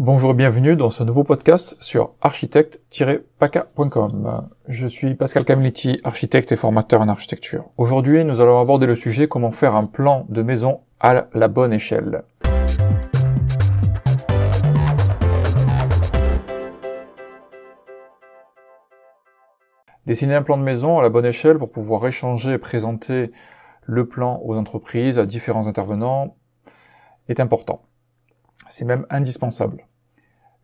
Bonjour et bienvenue dans ce nouveau podcast sur architecte-paca.com. Je suis Pascal Camletti, architecte et formateur en architecture. Aujourd'hui, nous allons aborder le sujet comment faire un plan de maison à la bonne échelle. Dessiner un plan de maison à la bonne échelle pour pouvoir échanger et présenter le plan aux entreprises, à différents intervenants, est important. C'est même indispensable.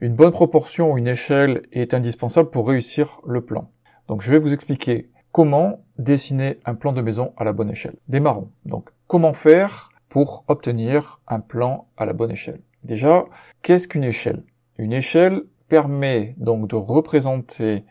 Une bonne proportion ou une échelle est indispensable pour réussir le plan. Donc je vais vous expliquer comment dessiner un plan de maison à la bonne échelle. Démarrons. Donc comment faire pour obtenir un plan à la bonne échelle? Déjà, qu'est-ce qu'une échelle? Une échelle permet donc de représenter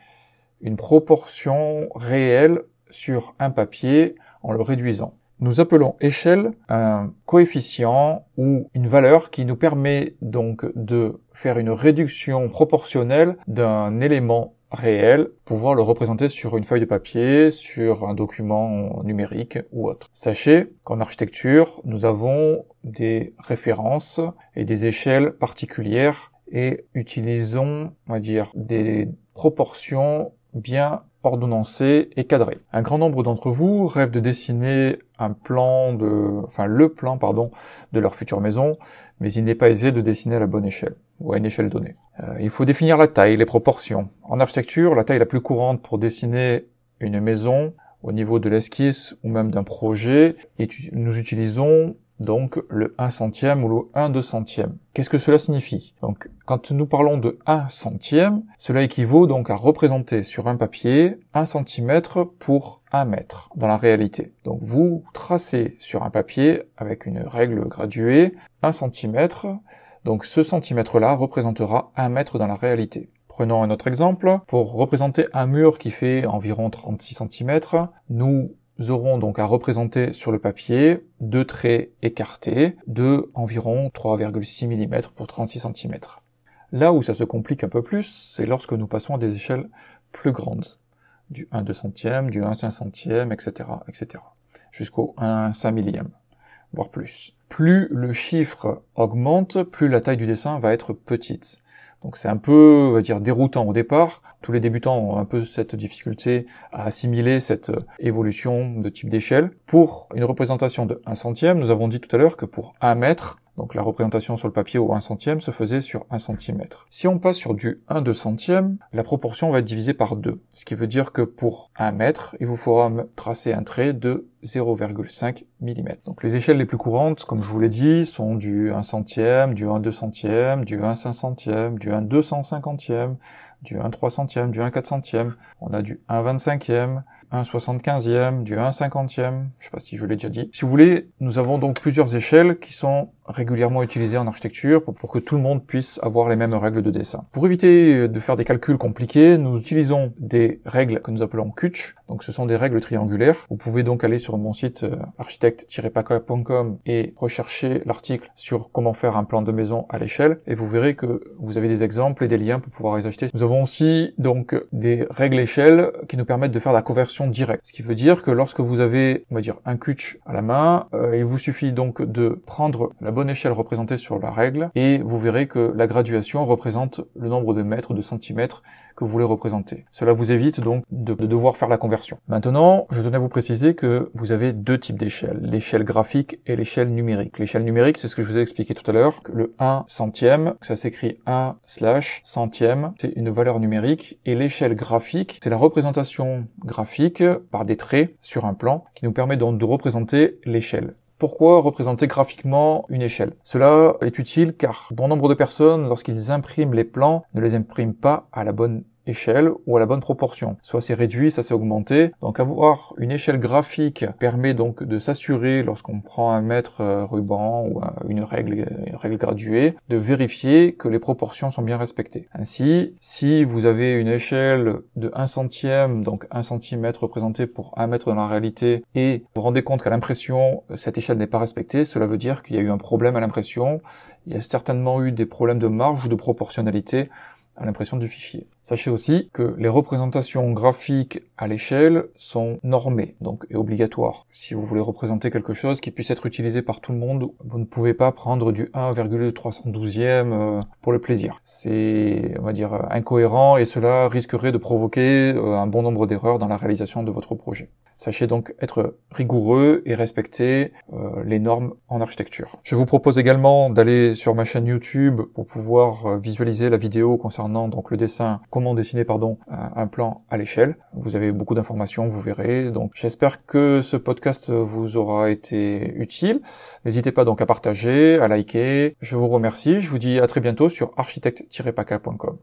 une proportion réelle sur un papier en le réduisant. Nous appelons échelle un coefficient ou une valeur qui nous permet donc de faire une réduction proportionnelle d'un élément réel, pouvoir le représenter sur une feuille de papier, sur un document numérique ou autre. Sachez qu'en architecture, nous avons des références et des échelles particulières et utilisons, on va dire, des proportions bien ordonnancé et cadré. Un grand nombre d'entre vous rêvent de dessiner un plan de, enfin le plan pardon, de leur future maison, mais il n'est pas aisé de dessiner à la bonne échelle ou à une échelle donnée. Euh, il faut définir la taille, les proportions. En architecture, la taille la plus courante pour dessiner une maison au niveau de l'esquisse ou même d'un projet, et nous utilisons donc le 1 centième ou le 1 2 centième. Qu'est-ce que cela signifie? Donc quand nous parlons de 1 centième, cela équivaut donc à représenter sur un papier 1 centimètre pour 1 mètre dans la réalité. Donc vous tracez sur un papier avec une règle graduée 1 centimètre, donc ce centimètre-là représentera 1 mètre dans la réalité. Prenons un autre exemple. Pour représenter un mur qui fait environ 36 cm, nous nous aurons donc à représenter sur le papier deux traits écartés de environ 3,6 mm pour 36 cm. Là où ça se complique un peu plus, c'est lorsque nous passons à des échelles plus grandes, du 1 2 centième, du 1 5 centième, etc., etc., jusqu'au 1 5 millième, voire plus. Plus le chiffre augmente, plus la taille du dessin va être petite. Donc c'est un peu, on va dire, déroutant au départ. Tous les débutants ont un peu cette difficulté à assimiler cette euh, évolution de type d'échelle. Pour une représentation de 1 centième, nous avons dit tout à l'heure que pour 1 mètre, donc la représentation sur le papier au 1 centième se faisait sur 1 centimètre. Si on passe sur du 1 2 centième, la proportion va être divisée par 2. Ce qui veut dire que pour 1 mètre, il vous faudra tracer un trait de 0,5 mm. Donc les échelles les plus courantes, comme je vous l'ai dit, sont du 1 centième, du 1 2 centième, du 1 5 centième, du 1 250e, du 1 3 centième, du 1 4 centième. On a du 1 25e, un 75e, du 1 50e, je sais pas si je l'ai déjà dit. Si vous voulez, nous avons donc plusieurs échelles qui sont régulièrement utilisées en architecture pour, que tout le monde puisse avoir les mêmes règles de dessin. Pour éviter de faire des calculs compliqués, nous utilisons des règles que nous appelons Kutch. Donc ce sont des règles triangulaires. Vous pouvez donc aller sur mon site euh, architecte-paca.com et rechercher l'article sur comment faire un plan de maison à l'échelle et vous verrez que vous avez des exemples et des liens pour pouvoir les acheter. Nous avons aussi donc des règles échelles qui nous permettent de faire la conversion Ce qui veut dire que lorsque vous avez, on va dire, un kutch à la main, euh, il vous suffit donc de prendre la bonne échelle représentée sur la règle et vous verrez que la graduation représente le nombre de mètres, de centimètres que vous voulez représenter. Cela vous évite donc de, devoir faire la conversion. Maintenant, je tenais à vous préciser que vous avez deux types d'échelles, l'échelle graphique et l'échelle numérique. L'échelle numérique, c'est ce que je vous ai expliqué tout à l'heure, que le 1 centième, ça s'écrit 1 slash centième, c'est une valeur numérique, et l'échelle graphique, c'est la représentation graphique par des traits sur un plan qui nous permet donc de représenter l'échelle. Pourquoi représenter graphiquement une échelle? Cela est utile car bon nombre de personnes, lorsqu'ils impriment les plans, ne les impriment pas à la bonne échelle ou à la bonne proportion. Soit c'est réduit, ça c'est augmenté. Donc avoir une échelle graphique permet donc de s'assurer lorsqu'on prend un mètre euh, ruban ou une règle, une règle graduée, de vérifier que les proportions sont bien respectées. Ainsi, si vous avez une échelle de 1 centième, donc 1 centimètre représenté pour 1 mètre dans la réalité, et vous vous rendez compte qu'à l'impression, cette échelle n'est pas respectée, cela veut dire qu'il y a eu un problème à l'impression, il y a certainement eu des problèmes de marge ou de proportionnalité à l'impression du fichier. Sachez aussi que les représentations graphiques à l'échelle sont normées, donc et obligatoires. Si vous voulez représenter quelque chose qui puisse être utilisé par tout le monde, vous ne pouvez pas prendre du 1,312e euh, pour le plaisir. C'est, on va dire, incohérent et cela risquerait de provoquer euh, un bon nombre d'erreurs dans la réalisation de votre projet. Sachez donc être rigoureux et respecter euh, les normes en architecture. Je vous propose également d'aller sur ma chaîne YouTube pour pouvoir euh, visualiser la vidéo concernant donc le dessin, comment dessiner pardon un plan à l'échelle. Vous avez beaucoup d'informations, vous verrez. Donc j'espère que ce podcast vous aura été utile. N'hésitez pas donc à partager, à liker. Je vous remercie. Je vous dis à très bientôt sur architecte-paca.com.